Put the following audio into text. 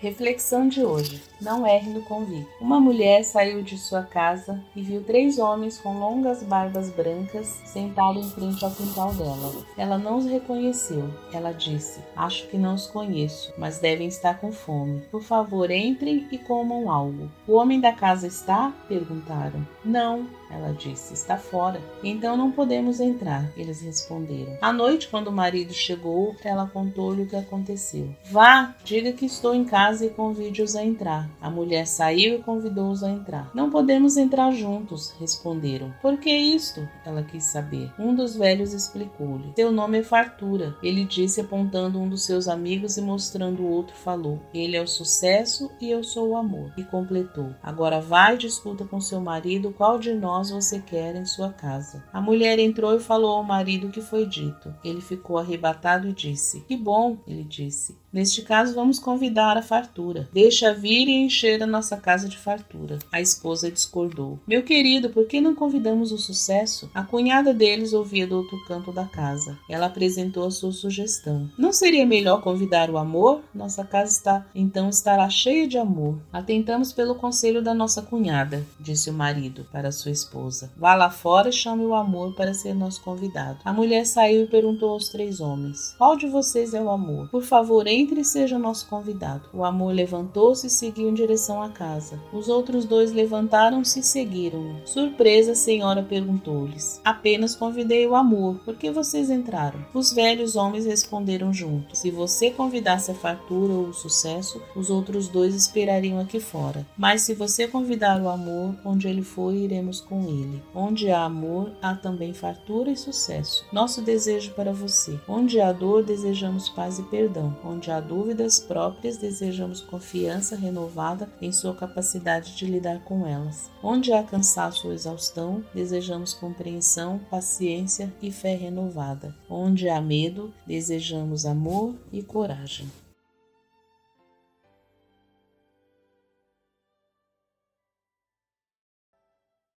Reflexão de hoje: Não erre no convite. Uma mulher saiu de sua casa e viu três homens com longas barbas brancas sentados em frente ao quintal dela. Ela não os reconheceu. Ela disse: Acho que não os conheço, mas devem estar com fome. Por favor, entrem e comam algo. O homem da casa está? perguntaram. Não, ela disse, está fora. Então não podemos entrar, eles responderam. À noite, quando o marido chegou, ela contou-lhe o que aconteceu. Vá, diga que estou em casa e convide-os a entrar. A mulher saiu e convidou-os a entrar. Não podemos entrar juntos, responderam. Por que isto? Ela quis saber. Um dos velhos explicou-lhe. Seu nome é Fartura. Ele disse apontando um dos seus amigos e mostrando o outro falou. Ele é o sucesso e eu sou o amor. E completou. Agora vai e discuta com seu marido qual de nós você quer em sua casa. A mulher entrou e falou ao marido o que foi dito. Ele ficou arrebatado e disse: Que bom, ele disse. Neste caso, vamos convidar a fartura. Deixa vir e encher a nossa casa de fartura. A esposa discordou. Meu querido, por que não convidamos o sucesso? A cunhada deles ouvia do outro canto da casa. Ela apresentou a sua sugestão. Não seria melhor convidar o amor? Nossa casa está então estará cheia de amor. Atentamos pelo conselho da nossa cunhada, disse o marido para sua esposa. Vá lá fora e chame o amor para ser nosso convidado. A mulher saiu e perguntou aos três homens: Qual de vocês é o amor? Por favor, entre e seja nosso convidado. O amor levantou-se e seguiu em direção à casa. Os outros dois levantaram-se e seguiram-no. Surpresa, a senhora perguntou-lhes: Apenas convidei o amor, por que vocês entraram? Os velhos homens responderam juntos: Se você convidasse a fartura ou o sucesso, os outros dois esperariam aqui fora. Mas se você convidar o amor, onde ele for, iremos com ele. Onde há amor, há também fartura e sucesso. Nosso desejo para você. Onde há dor, desejamos paz e perdão. Onde há dúvidas próprias, desejamos confiança renovada em sua capacidade de lidar com elas. Onde há cansaço ou exaustão, desejamos compreensão, paciência e fé renovada. Onde há medo, desejamos amor e coragem.